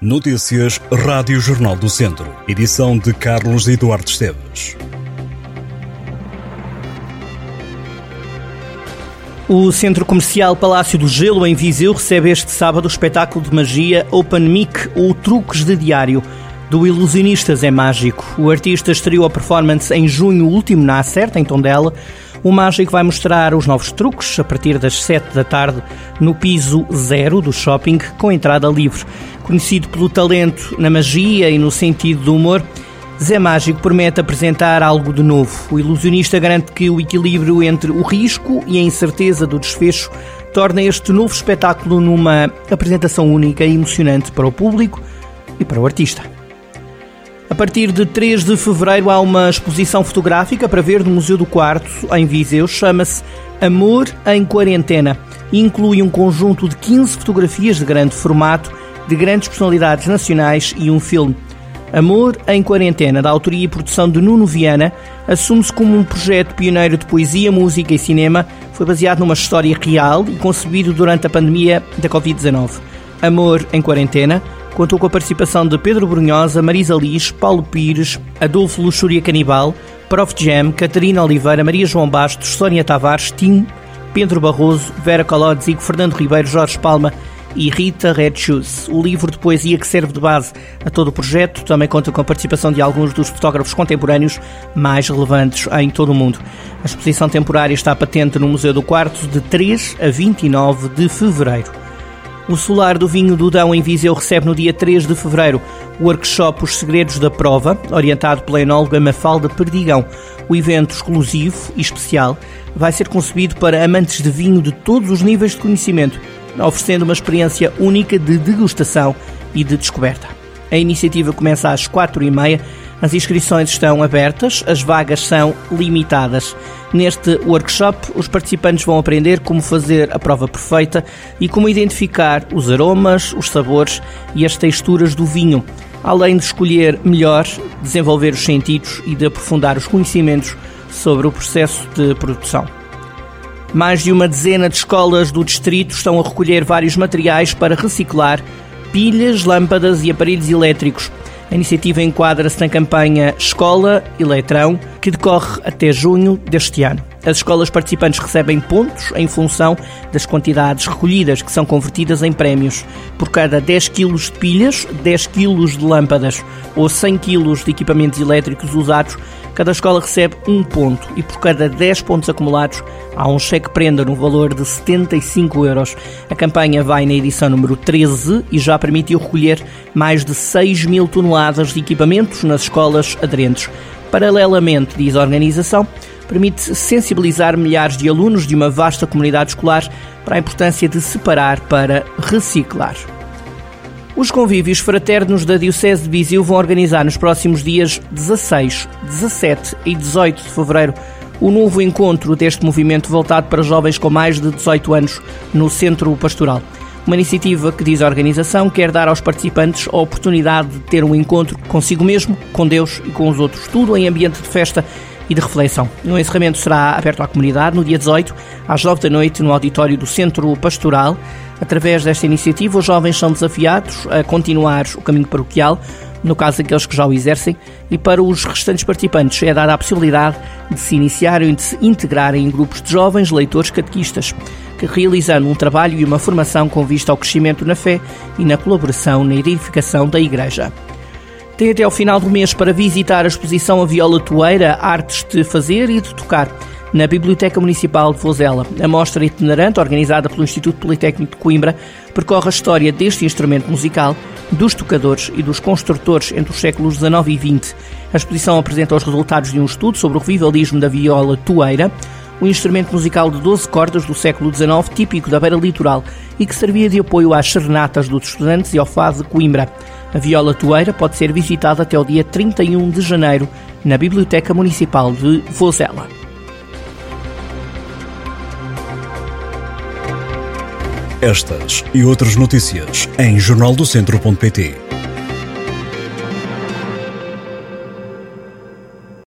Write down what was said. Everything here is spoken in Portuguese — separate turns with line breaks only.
Notícias Rádio Jornal do Centro. Edição de Carlos Eduardo Esteves.
O Centro Comercial Palácio do Gelo, em Viseu, recebe este sábado o espetáculo de magia Open Mic ou Truques de Diário do Ilusionistas é Mágico. O artista estreou a performance em junho último na Acerta, em Tondela. O mágico vai mostrar os novos truques a partir das 7 da tarde no piso zero do shopping, com entrada livre. Conhecido pelo talento na magia e no sentido do humor, Zé Mágico promete apresentar algo de novo. O ilusionista garante que o equilíbrio entre o risco e a incerteza do desfecho torna este novo espetáculo numa apresentação única e emocionante para o público e para o artista. A partir de 3 de fevereiro há uma exposição fotográfica para ver no Museu do Quarto, em Viseu, chama-se Amor em Quarentena. Inclui um conjunto de 15 fotografias de grande formato de grandes personalidades nacionais e um filme. Amor em Quarentena, da autoria e produção de Nuno Viana, assume-se como um projeto pioneiro de poesia, música e cinema. Foi baseado numa história real e concebido durante a pandemia da Covid-19. Amor em Quarentena contou com a participação de Pedro Brunhosa, Marisa Liz, Paulo Pires, Adolfo Luxúria Canibal, Prof. Jam, Catarina Oliveira, Maria João Bastos, Sónia Tavares, Tim, Pedro Barroso, Vera Colodzi, Fernando Ribeiro, Jorge Palma e Rita Red Shoes. O livro de poesia que serve de base a todo o projeto também conta com a participação de alguns dos fotógrafos contemporâneos mais relevantes em todo o mundo. A exposição temporária está patente no Museu do Quarto de 3 a 29 de fevereiro. O Solar do Vinho do Dão em Viseu recebe no dia 3 de fevereiro o workshop Os Segredos da Prova, orientado pela enóloga Mafalda Perdigão. O evento exclusivo e especial vai ser concebido para amantes de vinho de todos os níveis de conhecimento oferecendo uma experiência única de degustação e de descoberta. A iniciativa começa às quatro e meia. As inscrições estão abertas, as vagas são limitadas. Neste workshop, os participantes vão aprender como fazer a prova perfeita e como identificar os aromas, os sabores e as texturas do vinho, além de escolher melhor, desenvolver os sentidos e de aprofundar os conhecimentos sobre o processo de produção. Mais de uma dezena de escolas do distrito estão a recolher vários materiais para reciclar pilhas, lâmpadas e aparelhos elétricos. A iniciativa enquadra-se na campanha Escola Eletrão, que decorre até junho deste ano. As escolas participantes recebem pontos em função das quantidades recolhidas, que são convertidas em prémios. Por cada 10 kg de pilhas, 10 kg de lâmpadas ou 100 kg de equipamentos elétricos usados, cada escola recebe um ponto e por cada 10 pontos acumulados há um cheque-prenda no valor de 75 euros. A campanha vai na edição número 13 e já permitiu recolher mais de 6 mil toneladas de equipamentos nas escolas aderentes. Paralelamente, diz a organização, permite sensibilizar milhares de alunos de uma vasta comunidade escolar para a importância de separar para reciclar. Os convívios fraternos da Diocese de Viseu vão organizar nos próximos dias 16, 17 e 18 de fevereiro o novo encontro deste movimento voltado para jovens com mais de 18 anos no Centro Pastoral. Uma iniciativa que, diz a organização, quer dar aos participantes a oportunidade de ter um encontro consigo mesmo, com Deus e com os outros, tudo em ambiente de festa e de reflexão. O encerramento será aberto à comunidade no dia 18, às 9 da noite, no auditório do Centro Pastoral. Através desta iniciativa, os jovens são desafiados a continuar o caminho paroquial, no caso daqueles que já o exercem, e para os restantes participantes é dada a possibilidade de se iniciarem e de se integrarem em grupos de jovens leitores catequistas, que realizando um trabalho e uma formação com vista ao crescimento na fé e na colaboração na edificação da Igreja. Tem até ao final do mês para visitar a exposição A Viola Toeira, Artes de Fazer e de Tocar, na Biblioteca Municipal de Vozela. A mostra itinerante, organizada pelo Instituto Politécnico de Coimbra, percorre a história deste instrumento musical, dos tocadores e dos construtores entre os séculos XIX e XX. A exposição apresenta os resultados de um estudo sobre o revivalismo da viola toeira, um instrumento musical de 12 cordas do século XIX, típico da beira litoral e que servia de apoio às serenatas dos estudantes e ao fado de Coimbra. A viola toeira pode ser visitada até o dia 31 de janeiro na Biblioteca Municipal de Vozela.
Estas e outras notícias em jornaldocentro.pt